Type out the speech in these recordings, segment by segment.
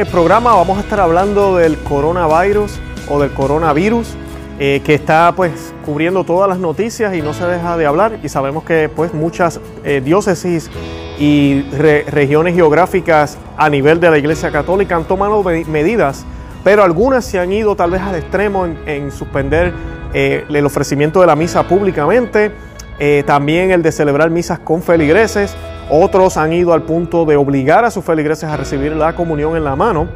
el programa vamos a estar hablando del coronavirus o del coronavirus eh, que está pues cubriendo todas las noticias y no se deja de hablar. Y sabemos que pues muchas eh, diócesis y regiones geográficas a nivel de la Iglesia Católica han tomado medidas, pero algunas se han ido tal vez al extremo en, suspender eh, el ofrecimiento de la misa públicamente, también el de celebrar misas con feligreses, otros han ido al punto de obligar a sus feligreses a recibir la comunión en la mano.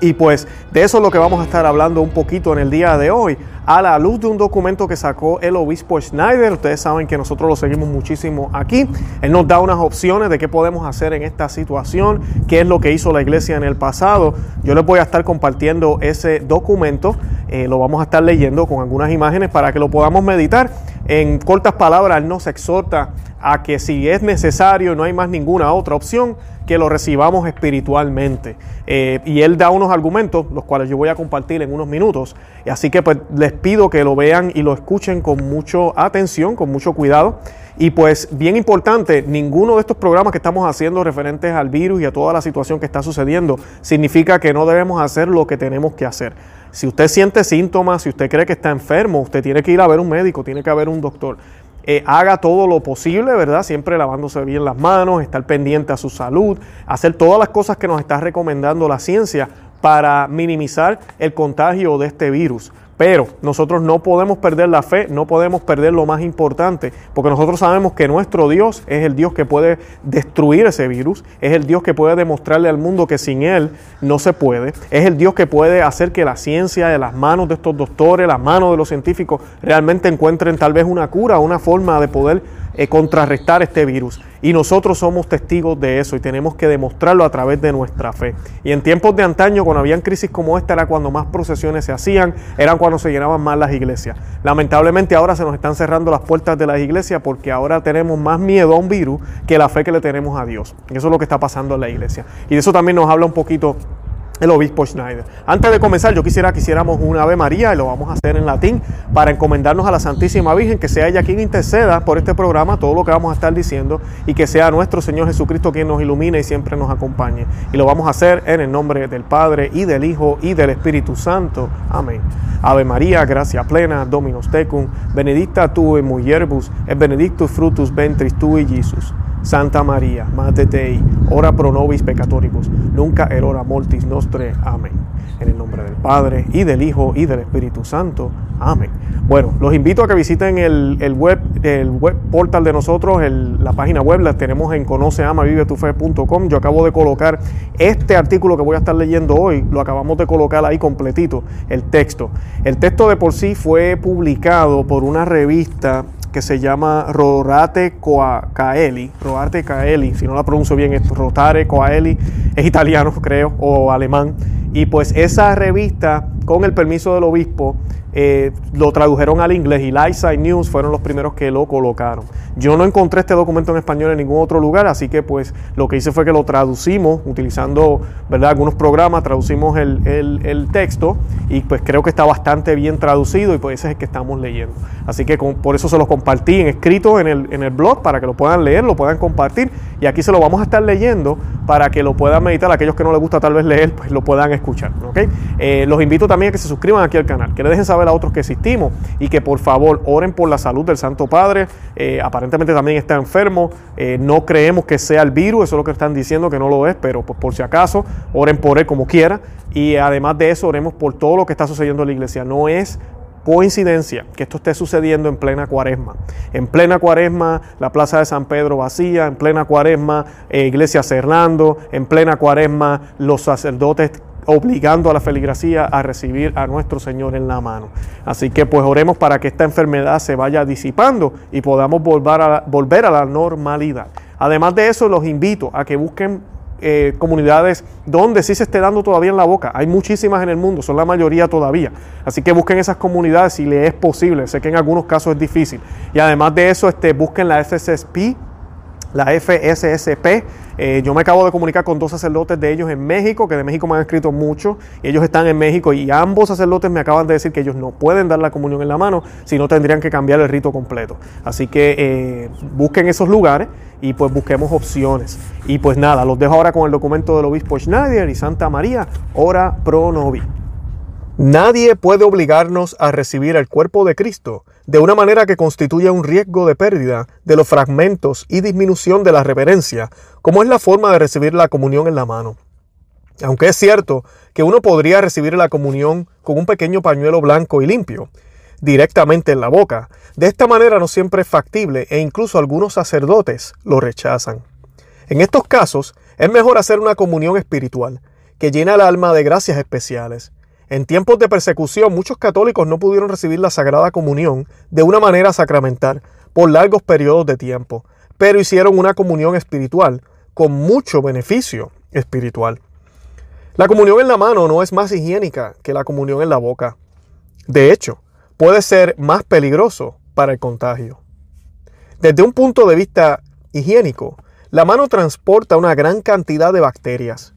Y pues de eso es lo que vamos a estar hablando un poquito en el día de hoy, a la luz de un documento que sacó el obispo Schneider. Ustedes saben que nosotros lo seguimos muchísimo aquí. Él nos da unas opciones de qué podemos hacer en esta situación, qué es lo que hizo la iglesia en el pasado. Yo les voy a estar compartiendo ese documento, eh, lo vamos a estar leyendo con algunas imágenes para que lo podamos meditar. En cortas palabras, Él nos exhorta a que si es necesario, no hay más ninguna otra opción, que lo recibamos espiritualmente. Eh, y él da unos argumentos, los cuales yo voy a compartir en unos minutos. Así que pues les pido que lo vean y lo escuchen con mucha atención, con mucho cuidado. Y pues bien importante, ninguno de estos programas que estamos haciendo referentes al virus y a toda la situación que está sucediendo significa que no debemos hacer lo que tenemos que hacer. Si usted siente síntomas, si usted cree que está enfermo, usted tiene que ir a ver un médico, tiene que haber un doctor. Eh, haga todo lo posible, ¿verdad? Siempre lavándose bien las manos, estar pendiente a su salud, hacer todas las cosas que nos está recomendando la ciencia para minimizar el contagio de este virus. Pero nosotros no podemos perder la fe, no podemos perder lo más importante, porque nosotros sabemos que nuestro Dios es el Dios que puede destruir ese virus, es el Dios que puede demostrarle al mundo que sin Él no se puede, es el Dios que puede hacer que la ciencia de las manos de estos doctores, las manos de los científicos, realmente encuentren tal vez una cura, una forma de poder eh, contrarrestar este virus. Y nosotros somos testigos de eso y tenemos que demostrarlo a través de nuestra fe. Y en tiempos de antaño, cuando habían crisis como esta, era cuando más procesiones se hacían, eran cuando se llenaban más las iglesias. Lamentablemente ahora se nos están cerrando las puertas de las iglesias porque ahora tenemos más miedo a un virus que la fe que le tenemos a Dios. Y eso es lo que está pasando en la iglesia. Y de eso también nos habla un poquito el obispo Schneider. Antes de comenzar, yo quisiera que hiciéramos una Ave María y lo vamos a hacer en latín para encomendarnos a la Santísima Virgen, que sea ella quien interceda por este programa, todo lo que vamos a estar diciendo y que sea nuestro Señor Jesucristo quien nos ilumine y siempre nos acompañe. Y lo vamos a hacer en el nombre del Padre y del Hijo y del Espíritu Santo. Amén. Ave María, gracia plena, Dominus tecum, benedicta tu in mulieribus, et benedictus frutus ventris tui, Jesus. Santa María, Madre Dei, ora pro nobis peccatoribus, nunca erora mortis nostre. Amén. En el nombre del Padre, y del Hijo, y del Espíritu Santo. Amén. Bueno, los invito a que visiten el, web, el web portal de nosotros, la página web la tenemos en conoceamavivetufe.com. Yo acabo de colocar este artículo que voy a estar leyendo hoy, lo acabamos de colocar ahí completito, el texto. El texto de por sí fue publicado por una revista que se llama Rorate Coaeli, Rorate Caeli, si no la pronuncio bien, es Rotare Coaeli, es italiano creo, o alemán. Y pues esa revista, con el permiso del obispo, eh, lo tradujeron al inglés y Lightside News fueron los primeros que lo colocaron. Yo no encontré este documento en español en ningún otro lugar, así que pues lo que hice fue que lo traducimos utilizando ¿verdad? algunos programas, traducimos el, el, texto y pues creo que está bastante bien traducido y pues ese es el que estamos leyendo. Así que por eso se los compartí en escrito en el, en el blog para que lo puedan leer, lo puedan compartir y aquí se lo vamos a estar leyendo para que lo puedan meditar. Aquellos que no les gusta tal vez leer, pues lo puedan escuchar. ¿okay? Eh, los invito también a que se suscriban aquí al canal, que le dejen saber a otros que existimos y que por favor oren por la salud del Santo Padre. Eh, aparentemente también está enfermo. Eh, no creemos que sea el virus, eso es lo que están diciendo que no lo es, pero pues, por si acaso, oren por él como quiera. Y además de eso, oremos por todo lo que está sucediendo en la iglesia. No es coincidencia que esto esté sucediendo en plena cuaresma. En plena cuaresma, la plaza de San Pedro vacía, en plena cuaresma, eh, iglesia cerrando, en plena cuaresma, los sacerdotes obligando a la feligresía a recibir a nuestro Señor en la mano. Así que pues oremos para que esta enfermedad se vaya disipando y podamos volver a, volver a la normalidad. Además de eso, los invito a que busquen eh, comunidades donde sí se esté dando todavía en la boca. Hay muchísimas en el mundo, son la mayoría todavía. Así que busquen esas comunidades si les es posible. Sé que en algunos casos es difícil. Y además de eso, este, busquen la FSSP, la FSSP Eh, yo me acabo de comunicar con dos sacerdotes de ellos en México, que de México me han escrito mucho, y ellos están en México y ambos sacerdotes me acaban de decir que ellos no pueden dar la comunión en la mano, sino tendrían que cambiar el rito completo. Así que eh, busquen esos lugares y pues busquemos opciones. Y pues nada, los dejo ahora con el documento del obispo Schneider y Santa María, ora pro novi. Nadie puede obligarnos a recibir el cuerpo de Cristo de una manera que constituya un riesgo de pérdida de los fragmentos y disminución de la reverencia, como es la forma de recibir la comunión en la mano. Aunque es cierto que uno podría recibir la comunión con un pequeño pañuelo blanco y limpio, directamente en la boca, de esta manera no siempre es factible e incluso algunos sacerdotes lo rechazan. En estos casos, es mejor hacer una comunión espiritual, que llena el alma de gracias especiales, en tiempos de persecución, muchos católicos no pudieron recibir la Sagrada Comunión de una manera sacramental por largos periodos de tiempo, pero hicieron una comunión espiritual con mucho beneficio espiritual. La comunión en la mano no es más higiénica que la comunión en la boca. De hecho, puede ser más peligroso para el contagio. Desde un punto de vista higiénico, la mano transporta una gran cantidad de bacterias,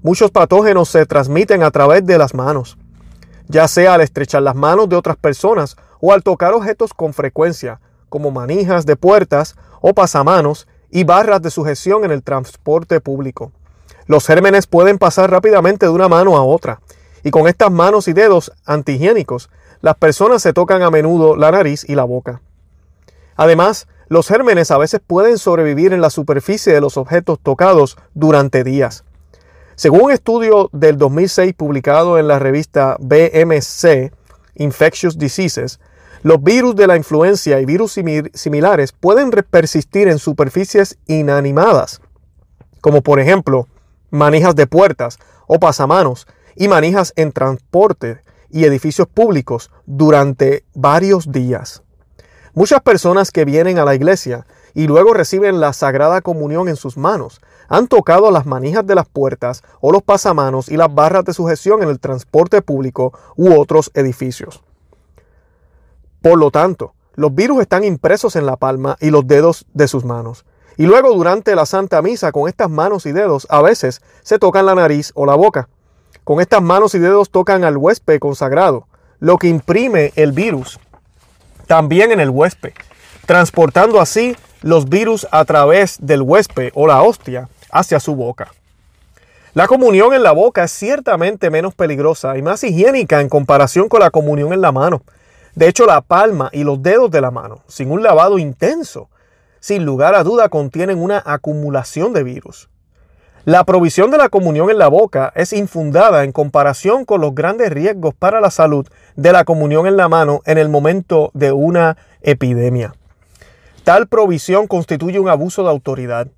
Muchos patógenos se transmiten a través de las manos, ya sea al estrechar las manos de otras personas o al tocar objetos con frecuencia, como manijas de puertas o pasamanos y barras de sujeción en el transporte público. Los gérmenes pueden pasar rápidamente de una mano a otra, y con estas manos y dedos antihigiénicos, las personas se tocan a menudo la nariz y la boca. Además, los gérmenes a veces pueden sobrevivir en la superficie de los objetos tocados durante días. Según un estudio del 2006 publicado en la revista BMC, Infectious Diseases, los virus de la influencia y virus similares pueden persistir en superficies inanimadas, como por ejemplo manijas de puertas o pasamanos y manijas en transporte y edificios públicos durante varios días. Muchas personas que vienen a la iglesia y luego reciben la Sagrada Comunión en sus manos han tocado las manijas de las puertas o los pasamanos y las barras de sujeción en el transporte público u otros edificios. Por lo tanto, los virus están impresos en la palma y los dedos de sus manos. Y luego durante la Santa Misa con estas manos y dedos a veces se tocan la nariz o la boca. Con estas manos y dedos tocan al huésped consagrado, lo que imprime el virus también en el huésped, transportando así los virus a través del huésped o la hostia hacia su boca. La comunión en la boca es ciertamente menos peligrosa y más higiénica en comparación con la comunión en la mano. De hecho, la palma y los dedos de la mano, sin un lavado intenso, sin lugar a duda contienen una acumulación de virus. La provisión de la comunión en la boca es infundada en comparación con los grandes riesgos para la salud de la comunión en la mano en el momento de una epidemia. Tal provisión constituye un abuso de autoridad.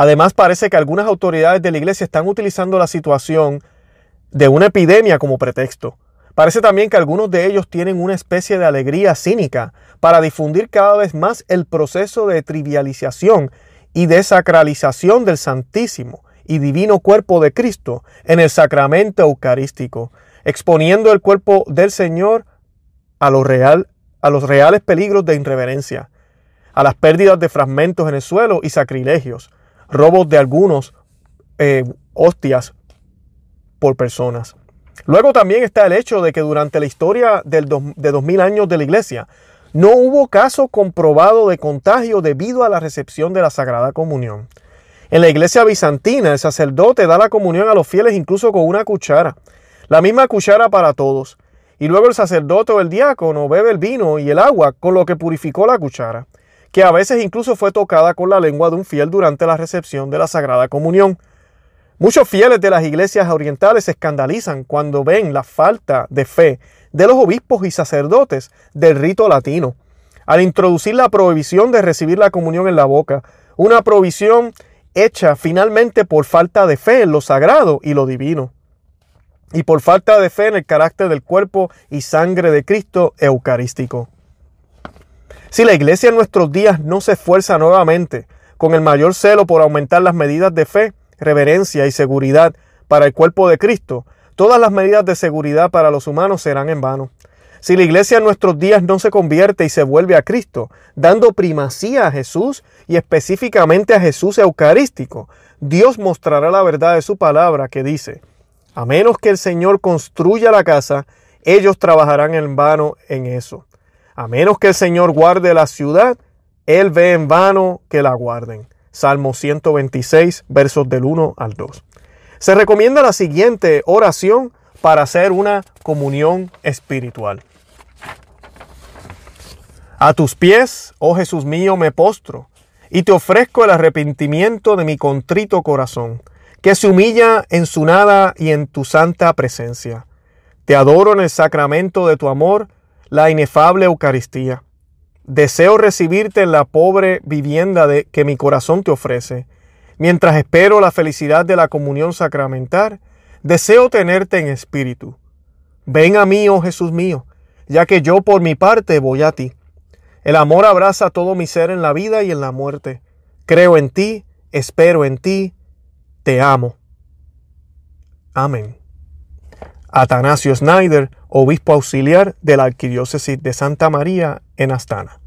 Además, parece que algunas autoridades de la iglesia están utilizando la situación de una epidemia como pretexto. Parece también que algunos de ellos tienen una especie de alegría cínica para difundir cada vez más el proceso de trivialización y desacralización del Santísimo y Divino Cuerpo de Cristo en el sacramento eucarístico, exponiendo el cuerpo del Señor a, lo real, a los reales peligros de irreverencia, a las pérdidas de fragmentos en el suelo y sacrilegios, robos de algunos eh, hostias por personas. Luego también está el hecho de que durante la historia del de 2000 años de la iglesia no hubo caso comprobado de contagio debido a la recepción de la Sagrada Comunión. En la iglesia bizantina el sacerdote da la comunión a los fieles incluso con una cuchara, la misma cuchara para todos, y luego el sacerdote o el diácono bebe el vino y el agua con lo que purificó la cuchara que a veces incluso fue tocada con la lengua de un fiel durante la recepción de la Sagrada Comunión. Muchos fieles de las iglesias orientales se escandalizan cuando ven la falta de fe de los obispos y sacerdotes del rito latino, al introducir la prohibición de recibir la comunión en la boca, una prohibición hecha finalmente por falta de fe en lo sagrado y lo divino, y por falta de fe en el carácter del cuerpo y sangre de Cristo eucarístico. Si la iglesia en nuestros días no se esfuerza nuevamente con el mayor celo por aumentar las medidas de fe, reverencia y seguridad para el cuerpo de Cristo, todas las medidas de seguridad para los humanos serán en vano. Si la iglesia en nuestros días no se convierte y se vuelve a Cristo, dando primacía a Jesús y específicamente a Jesús eucarístico, Dios mostrará la verdad de su palabra que dice, a menos que el Señor construya la casa, ellos trabajarán en vano en eso. A menos que el Señor guarde la ciudad, Él ve en vano que la guarden. Salmo 126, versos del 1 al 2. Se recomienda la siguiente oración para hacer una comunión espiritual. A tus pies, oh Jesús mío, me postro y te ofrezco el arrepentimiento de mi contrito corazón, que se humilla en su nada y en tu santa presencia. Te adoro en el sacramento de tu amor, la inefable Eucaristía. Deseo recibirte en la pobre vivienda que mi corazón te ofrece. Mientras espero la felicidad de la comunión sacramental, deseo tenerte en espíritu. Ven a mí, oh Jesús mío, ya que yo por mi parte voy a ti. El amor abraza todo mi ser en la vida y en la muerte. Creo en ti, espero en ti, te amo. Amén. Atanasio Snyder, obispo auxiliar de la Arquidiócesis de Santa María en Astana.